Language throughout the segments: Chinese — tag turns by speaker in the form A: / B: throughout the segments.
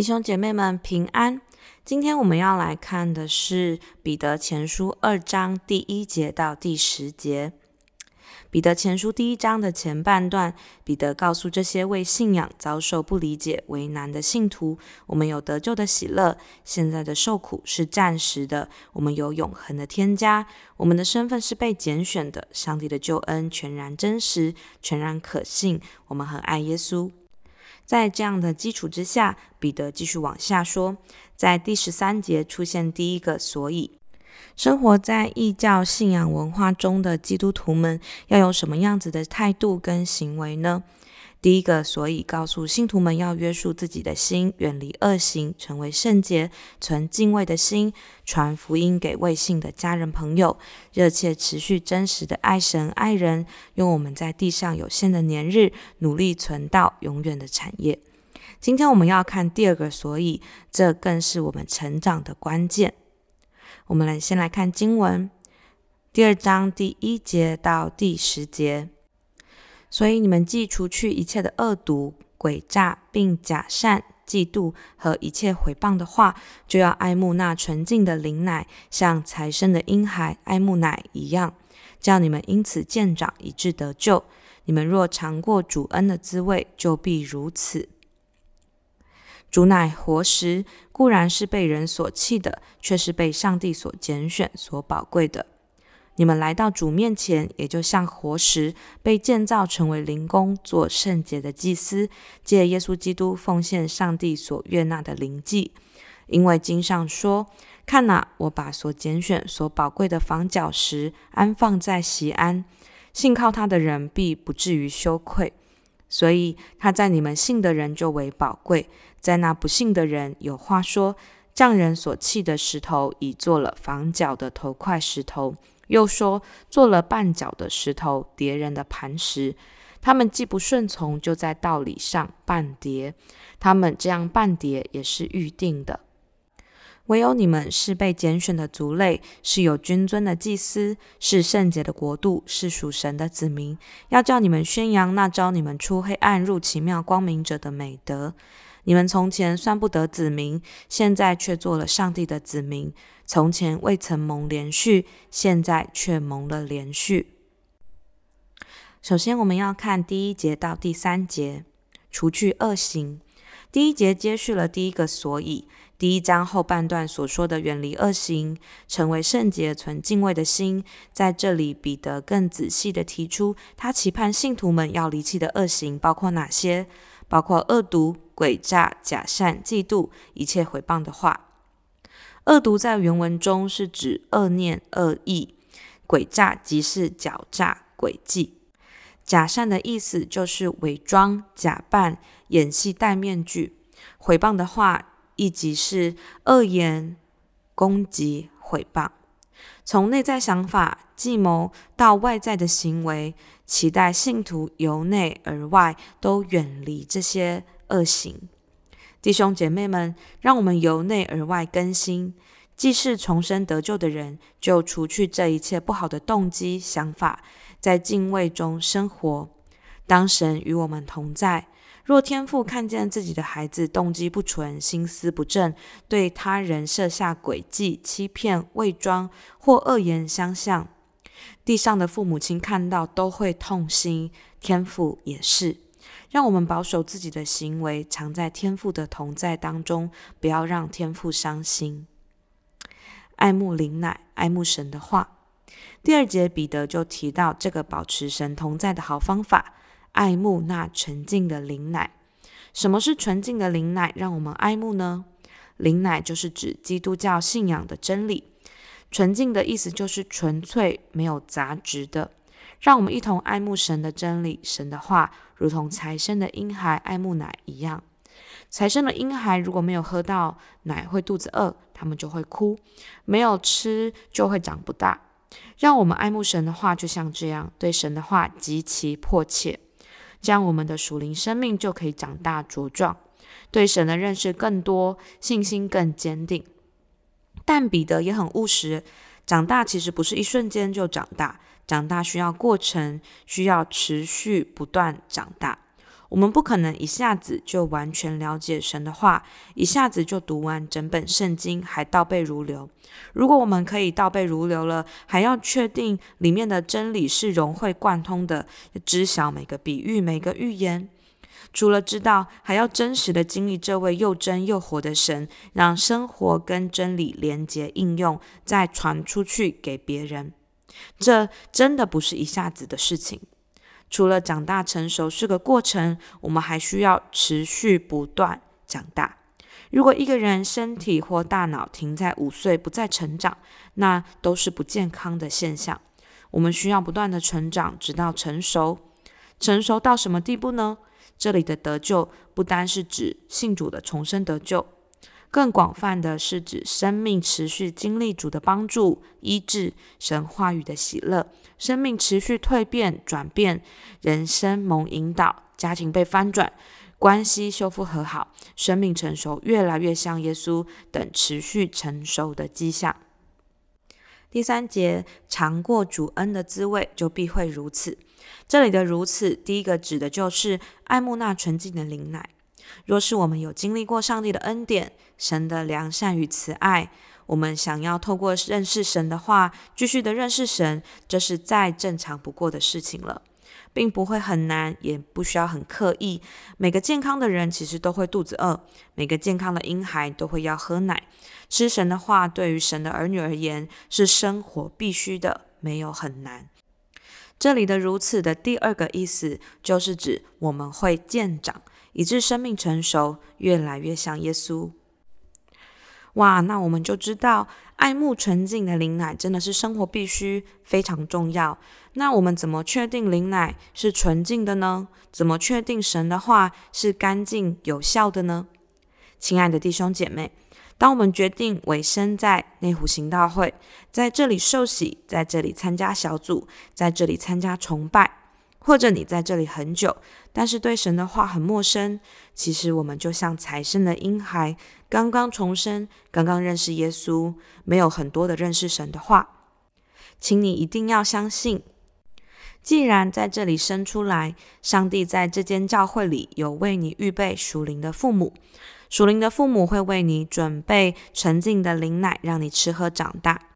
A: 弟兄姐妹们平安。今天我们要来看的是彼得前书二章第一节到第十节。彼得前书第一章的前半段，彼得告诉这些为信仰遭受不理解、为难的信徒：我们有得救的喜乐，现在的受苦是暂时的；我们有永恒的添加，我们的身份是被拣选的。上帝的救恩全然真实，全然可信。我们很爱耶稣。在这样的基础之下，彼得继续往下说，在第十三节出现第一个所以，生活在异教信仰文化中的基督徒们要有什么样子的态度跟行为呢？第一个，所以告诉信徒们要约束自己的心，远离恶行，成为圣洁，存敬畏的心，传福音给未信的家人朋友，热切持续真实的爱神爱人，用我们在地上有限的年日，努力存到永远的产业。今天我们要看第二个，所以这更是我们成长的关键。我们来先来看经文，第二章第一节到第十节。所以你们既除去一切的恶毒、诡诈，并假善、嫉妒和一切毁谤的话，就要爱慕那纯净的灵奶，像才生的婴孩爱慕奶一样，叫你们因此渐长，以致得救。你们若尝过主恩的滋味，就必如此。主乃活石，固然是被人所弃的，却是被上帝所拣选、所宝贵的。你们来到主面前，也就像活石被建造成为灵宫，做圣洁的祭司，借耶稣基督奉献上帝所悦纳的灵祭。因为经上说：“看哪，我把所拣选、所宝贵的房角石安放在锡安，信靠他的人必不至于羞愧。”所以他在你们信的人就为宝贵，在那不信的人有话说：“匠人所弃的石头，已做了房角的头块石头。”又说，做了绊脚的石头，叠人的磐石。他们既不顺从，就在道理上绊跌。他们这样绊跌，也是预定的。唯有你们是被拣选的族类，是有君尊的祭司，是圣洁的国度，是属神的子民。要叫你们宣扬那招你们出黑暗入奇妙光明者的美德。你们从前算不得子民，现在却做了上帝的子民。从前未曾蒙连续，现在却蒙了连续。首先，我们要看第一节到第三节，除去恶行。第一节接续了第一个所以，第一章后半段所说的远离恶行，成为圣洁，存敬畏的心。在这里，彼得更仔细地提出，他期盼信徒们要离弃的恶行包括哪些？包括恶毒、诡诈、假善、嫉妒、一切毁谤的话。恶毒在原文中是指恶念、恶意；诡诈即是狡诈、诡计；假善的意思就是伪装、假扮、演戏、戴面具；毁谤的话亦即是恶言、攻击、毁谤。从内在想法、计谋到外在的行为，期待信徒由内而外都远离这些恶行。弟兄姐妹们，让我们由内而外更新。既是重生得救的人，就除去这一切不好的动机、想法，在敬畏中生活。当神与我们同在，若天父看见自己的孩子动机不纯、心思不正，对他人设下诡计、欺骗、伪装或恶言相向，地上的父母亲看到都会痛心，天父也是。让我们保守自己的行为，常在天父的同在当中，不要让天父伤心。爱慕灵奶，爱慕神的话。第二节，彼得就提到这个保持神同在的好方法：爱慕那纯净的灵奶。什么是纯净的灵奶？让我们爱慕呢？灵奶就是指基督教信仰的真理。纯净的意思就是纯粹、没有杂质的。让我们一同爱慕神的真理，神的话，如同才生的婴孩爱慕奶一样。才生的婴孩如果没有喝到奶，会肚子饿，他们就会哭；没有吃，就会长不大。让我们爱慕神的话，就像这样，对神的话极其迫切，这样我们的属灵生命就可以长大茁壮，对神的认识更多，信心更坚定。但彼得也很务实，长大其实不是一瞬间就长大。长大需要过程，需要持续不断长大。我们不可能一下子就完全了解神的话，一下子就读完整本圣经，还倒背如流。如果我们可以倒背如流了，还要确定里面的真理是融会贯通的，知晓每个比喻、每个预言。除了知道，还要真实的经历这位又真又活的神，让生活跟真理连结应用，再传出去给别人。这真的不是一下子的事情。除了长大成熟是个过程，我们还需要持续不断长大。如果一个人身体或大脑停在五岁不再成长，那都是不健康的现象。我们需要不断的成长，直到成熟。成熟到什么地步呢？这里的得救不单是指信主的重生得救。更广泛的是指生命持续经历主的帮助、医治、神话语的喜乐，生命持续蜕变、转变，人生蒙引导，家庭被翻转，关系修复和好，生命成熟，越来越像耶稣等持续成熟的迹象。第三节，尝过主恩的滋味，就必会如此。这里的如此，第一个指的就是爱慕那纯净的灵奶。若是我们有经历过上帝的恩典、神的良善与慈爱，我们想要透过认识神的话，继续的认识神，这是再正常不过的事情了，并不会很难，也不需要很刻意。每个健康的人其实都会肚子饿，每个健康的婴孩都会要喝奶。吃神的话，对于神的儿女而言，是生活必须的，没有很难。这里的如此的第二个意思，就是指我们会渐长。以致生命成熟，越来越像耶稣。哇，那我们就知道，爱慕纯净的灵奶真的是生活必须，非常重要。那我们怎么确定灵奶是纯净的呢？怎么确定神的话是干净有效的呢？亲爱的弟兄姐妹，当我们决定委身在内湖行道会，在这里受洗，在这里参加小组，在这里参加崇拜。或者你在这里很久，但是对神的话很陌生。其实我们就像才生的婴孩，刚刚重生，刚刚认识耶稣，没有很多的认识神的话。请你一定要相信，既然在这里生出来，上帝在这间教会里有为你预备属灵的父母，属灵的父母会为你准备纯净的灵奶，让你吃喝长大。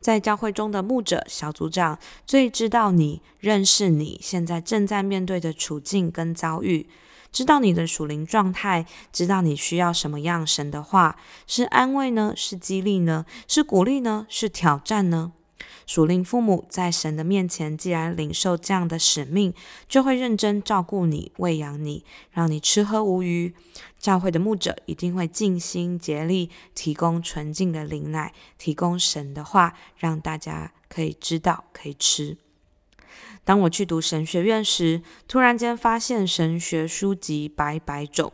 A: 在教会中的牧者、小组长最知道你、认识你现在正在面对的处境跟遭遇，知道你的属灵状态，知道你需要什么样神的话，是安慰呢？是激励呢？是鼓励呢？是挑战呢？属灵父母在神的面前，既然领受这样的使命，就会认真照顾你、喂养你，让你吃喝无余。教会的牧者一定会尽心竭力提供纯净的灵奶，提供神的话，让大家可以知道、可以吃。当我去读神学院时，突然间发现神学书籍百百种，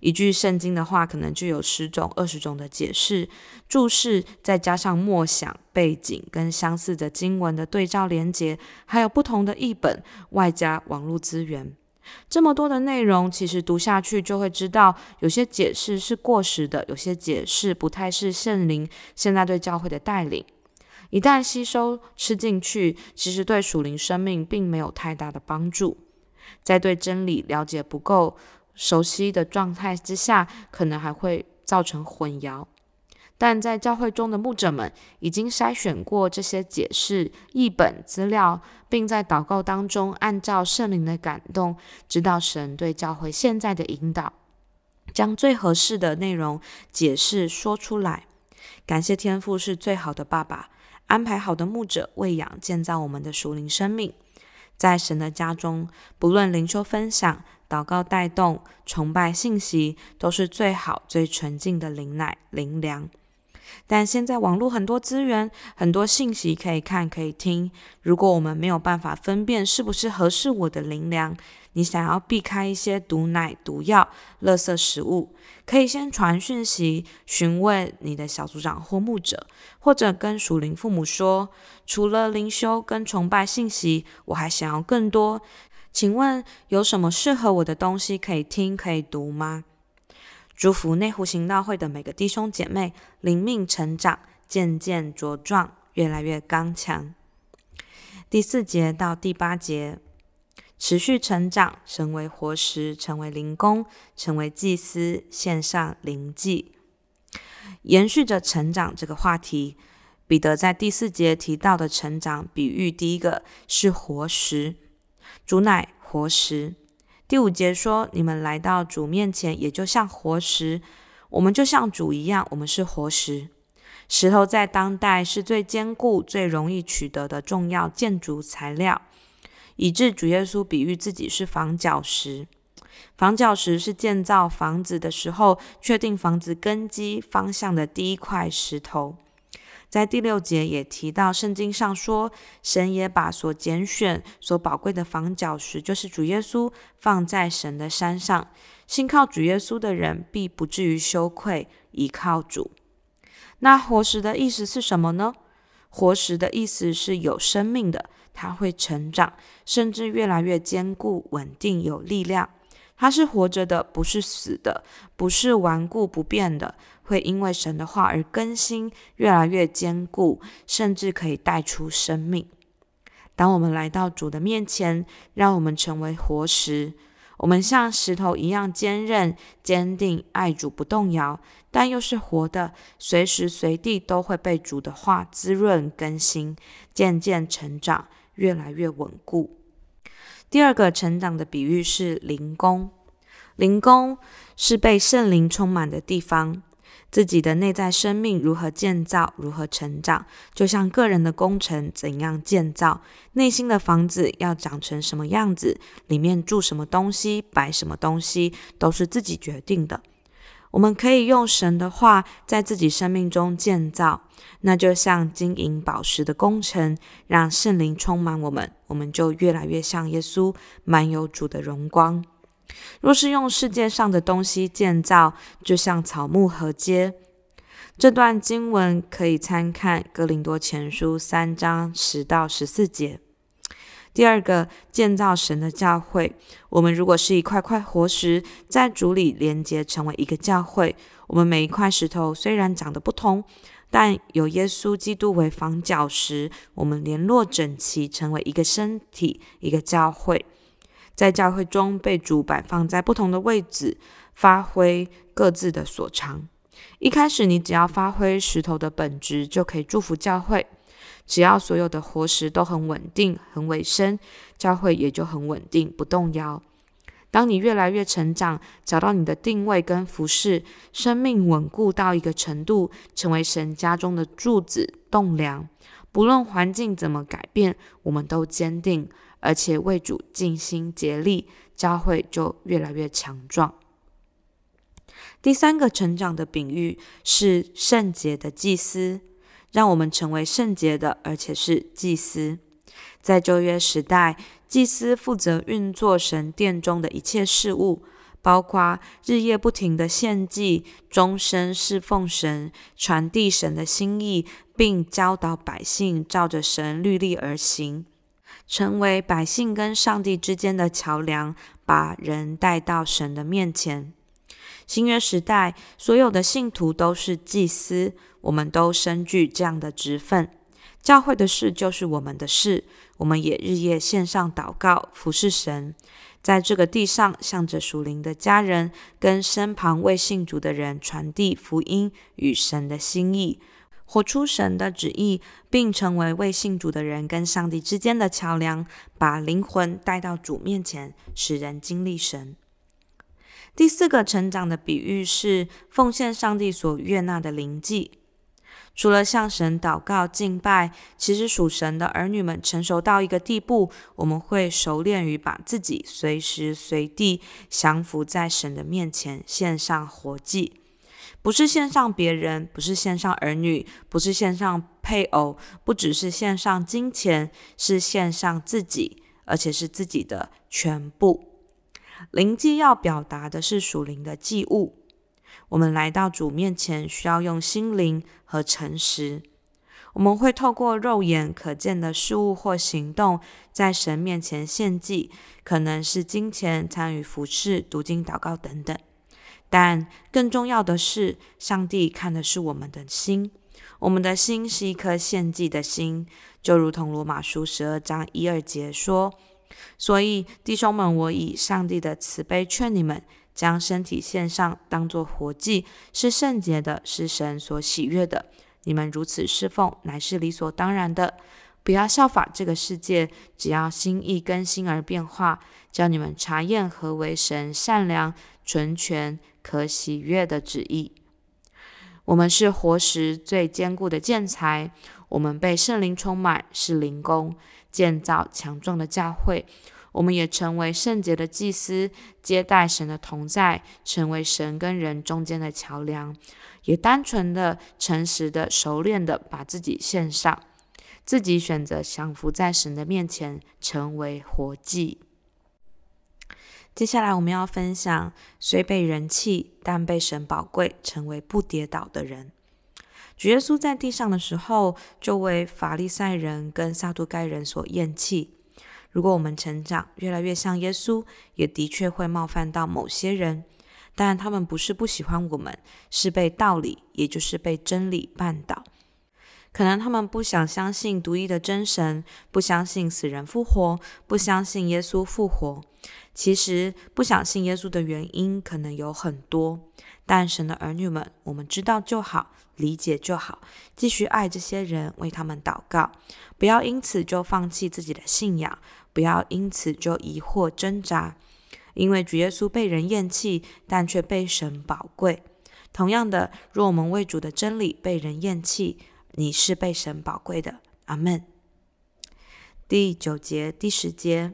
A: 一句圣经的话可能就有十种、二十种的解释、注释，再加上默想、背景跟相似的经文的对照连结，还有不同的译本，外加网络资源。这么多的内容，其实读下去就会知道，有些解释是过时的，有些解释不太是圣灵现在对教会的带领。一旦吸收吃进去，其实对属灵生命并没有太大的帮助。在对真理了解不够熟悉的状态之下，可能还会造成混淆。但在教会中的牧者们已经筛选过这些解释译本资料，并在祷告当中按照圣灵的感动，知道神对教会现在的引导，将最合适的内容解释说出来。感谢天父是最好的爸爸，安排好的牧者喂养建造我们的属灵生命，在神的家中，不论灵修分享、祷告带动、崇拜信息，都是最好最纯净的灵奶灵粮。但现在网络很多资源，很多信息可以看可以听。如果我们没有办法分辨是不是合适我的灵粮，你想要避开一些毒奶、毒药、垃圾食物，可以先传讯息询问你的小组长或牧者，或者跟属灵父母说：除了灵修跟崇拜信息，我还想要更多。请问有什么适合我的东西可以听可以读吗？祝福内湖行道会的每个弟兄姐妹灵命成长，渐渐茁壮，越来越刚强。第四节到第八节，持续成长，成为活石，成为灵工，成为祭司，献上灵祭。延续着成长这个话题，彼得在第四节提到的成长比喻，第一个是活石，主乃活石。第五节说：“你们来到主面前，也就像活石。我们就像主一样，我们是活石。石头在当代是最坚固、最容易取得的重要建筑材料，以致主耶稣比喻自己是房角石。房角石是建造房子的时候确定房子根基方向的第一块石头。”在第六节也提到，圣经上说，神也把所拣选、所宝贵的房角石，就是主耶稣，放在神的山上。信靠主耶稣的人，必不至于羞愧，倚靠主。那活石的意思是什么呢？活石的意思是有生命的，它会成长，甚至越来越坚固、稳定、有力量。它是活着的，不是死的，不是顽固不变的。会因为神的话而更新，越来越坚固，甚至可以带出生命。当我们来到主的面前，让我们成为活石，我们像石头一样坚韧、坚定，爱主不动摇，但又是活的，随时随地都会被主的话滋润更新，渐渐成长，越来越稳固。第二个成长的比喻是灵宫，灵宫是被圣灵充满的地方。自己的内在生命如何建造，如何成长，就像个人的工程怎样建造，内心的房子要长成什么样子，里面住什么东西，摆什么东西，都是自己决定的。我们可以用神的话在自己生命中建造，那就像金银宝石的工程，让圣灵充满我们，我们就越来越像耶稣，满有主的荣光。若是用世界上的东西建造，就像草木禾秸。这段经文可以参看《哥林多前书》三章十到十四节。第二个，建造神的教会。我们如果是一块块活石，在主里连结成为一个教会。我们每一块石头虽然长得不同，但有耶稣基督为房角石，我们联络整齐，成为一个身体，一个教会。在教会中被主摆放在不同的位置，发挥各自的所长。一开始，你只要发挥石头的本质，就可以祝福教会。只要所有的活石都很稳定、很委身，教会也就很稳定、不动摇。当你越来越成长，找到你的定位跟服事，生命稳固到一个程度，成为神家中的柱子、栋梁。不论环境怎么改变，我们都坚定。而且为主尽心竭力，教会就越来越强壮。第三个成长的比喻是圣洁的祭司，让我们成为圣洁的，而且是祭司。在旧约时代，祭司负责运作神殿中的一切事务，包括日夜不停的献祭、终身侍奉神、传递神的心意，并教导百姓照着神律例而行。成为百姓跟上帝之间的桥梁，把人带到神的面前。新约时代，所有的信徒都是祭司，我们都身具这样的职分。教会的事就是我们的事，我们也日夜献上祷告，服侍神，在这个地上，向着属灵的家人跟身旁未信主的人传递福音与神的心意。活出神的旨意，并成为未信主的人跟上帝之间的桥梁，把灵魂带到主面前，使人经历神。第四个成长的比喻是奉献上帝所悦纳的灵祭。除了向神祷告敬拜，其实属神的儿女们成熟到一个地步，我们会熟练于把自己随时随地降服在神的面前，献上活祭。不是献上别人，不是献上儿女，不是献上配偶，不只是献上金钱，是献上自己，而且是自己的全部。灵祭要表达的是属灵的祭物。我们来到主面前，需要用心灵和诚实。我们会透过肉眼可见的事物或行动，在神面前献祭，可能是金钱、参与服事、读经、祷告等等。但更重要的是，上帝看的是我们的心。我们的心是一颗献祭的心，就如同罗马书十二章一二节说：“所以，弟兄们，我以上帝的慈悲劝你们，将身体献上，当作活祭，是圣洁的，是神所喜悦的。你们如此侍奉，乃是理所当然的。不要效法这个世界，只要心意更新而变化，叫你们查验何为神善良、纯全、可喜悦的旨意。我们是活石最坚固的建材，我们被圣灵充满，是灵工，建造强壮的教会。我们也成为圣洁的祭司，接待神的同在，成为神跟人中间的桥梁，也单纯的、诚实的、熟练的把自己献上，自己选择降服在神的面前，成为活祭。接下来我们要分享，虽被人弃，但被神宝贵，成为不跌倒的人。主耶稣在地上的时候，就为法利赛人跟撒都该人所厌弃。如果我们成长越来越像耶稣，也的确会冒犯到某些人，但他们不是不喜欢我们，是被道理，也就是被真理绊倒。可能他们不想相信独一的真神，不相信死人复活，不相信耶稣复活。其实不想信耶稣的原因可能有很多，但神的儿女们，我们知道就好，理解就好，继续爱这些人，为他们祷告，不要因此就放弃自己的信仰，不要因此就疑惑挣扎，因为主耶稣被人厌弃，但却被神宝贵。同样的，若我们为主的真理被人厌弃，你是被神宝贵的，阿门。第九节、第十节，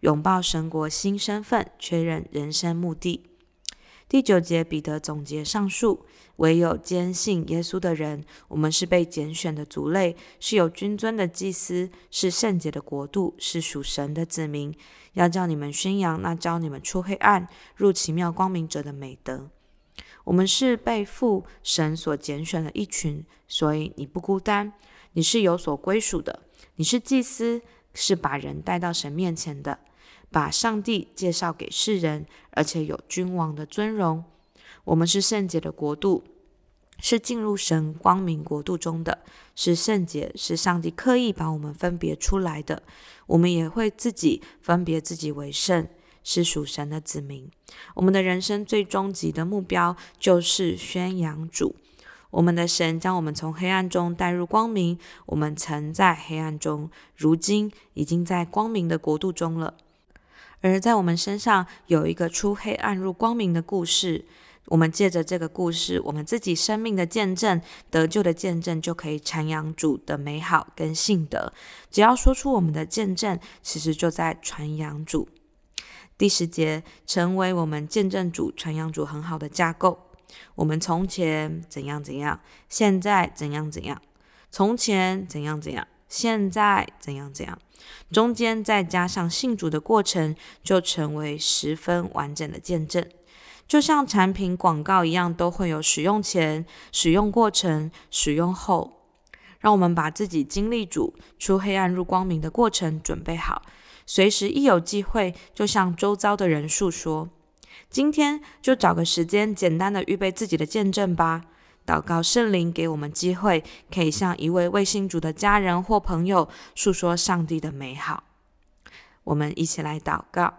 A: 拥抱神国新身份，确认人生目的。第九节，彼得总结上述：唯有坚信耶稣的人，我们是被拣选的族类，是有君尊的祭司，是圣洁的国度，是属神的子民。要叫你们宣扬那召你们出黑暗入奇妙光明者的美德。我们是被父神所拣选的一群，所以你不孤单，你是有所归属的。你是祭司，是把人带到神面前的，把上帝介绍给世人，而且有君王的尊荣。我们是圣洁的国度，是进入神光明国度中的，是圣洁，是上帝刻意把我们分别出来的。我们也会自己分别自己为圣。是属神的子民，我们的人生最终极的目标就是宣扬主。我们的神将我们从黑暗中带入光明，我们曾在黑暗中，如今已经在光明的国度中了。而在我们身上有一个出黑暗入光明的故事，我们借着这个故事，我们自己生命的见证、得救的见证，就可以传扬主的美好跟信德。只要说出我们的见证，其实就在传扬主。第十节，成为我们见证主、传扬主很好的架构。我们从前怎样怎样，现在怎样怎样；从前怎样怎样，现在怎样怎样。中间再加上信主的过程，就成为十分完整的见证。就像产品广告一样，都会有使用前、使用过程、使用后。让我们把自己经历主出黑暗入光明的过程准备好。随时一有机会，就向周遭的人述说。今天就找个时间，简单的预备自己的见证吧。祷告圣灵给我们机会，可以向一位未信主的家人或朋友述说上帝的美好。我们一起来祷告。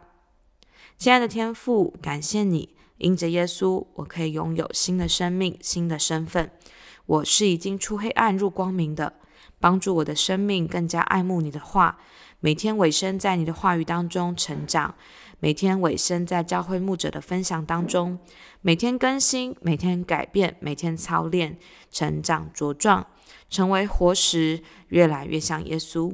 A: 亲爱的天父，感谢你，因着耶稣，我可以拥有新的生命、新的身份。我是已经出黑暗入光明的，帮助我的生命更加爱慕你的话。每天尾声在你的话语当中成长，每天尾声在教会牧者的分享当中，每天更新，每天改变，每天操练，成长茁壮，成为活石，越来越像耶稣。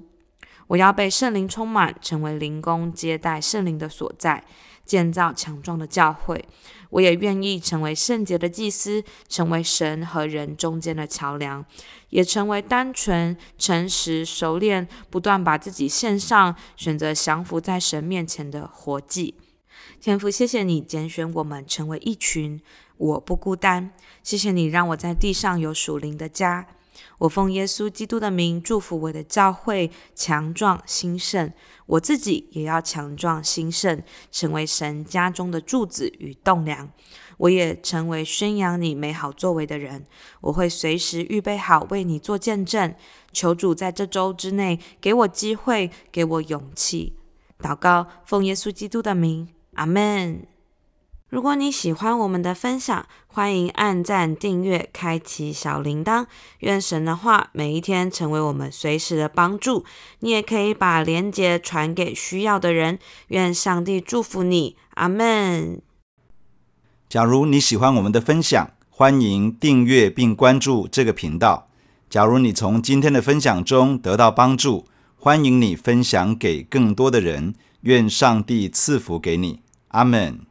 A: 我要被圣灵充满，成为灵宫，接待圣灵的所在。建造强壮的教会，我也愿意成为圣洁的祭司，成为神和人中间的桥梁，也成为单纯、诚实、熟练、不断把自己献上、选择降服在神面前的活祭。天父，谢谢你拣选我们成为一群，我不孤单。谢谢你让我在地上有属灵的家。我奉耶稣基督的名祝福我的教会强壮兴盛，我自己也要强壮兴盛，成为神家中的柱子与栋梁。我也成为宣扬你美好作为的人。我会随时预备好为你做见证。求主在这周之内给我机会，给我勇气，祷告，奉耶稣基督的名，阿门。如果你喜欢我们的分享，欢迎按赞、订阅、开启小铃铛。愿神的话每一天成为我们随时的帮助。你也可以把连接传给需要的人。愿上帝祝福你，阿门。
B: 假如你喜欢我们的分享，欢迎订阅并关注这个频道。假如你从今天的分享中得到帮助，欢迎你分享给更多的人。愿上帝赐福给你，阿门。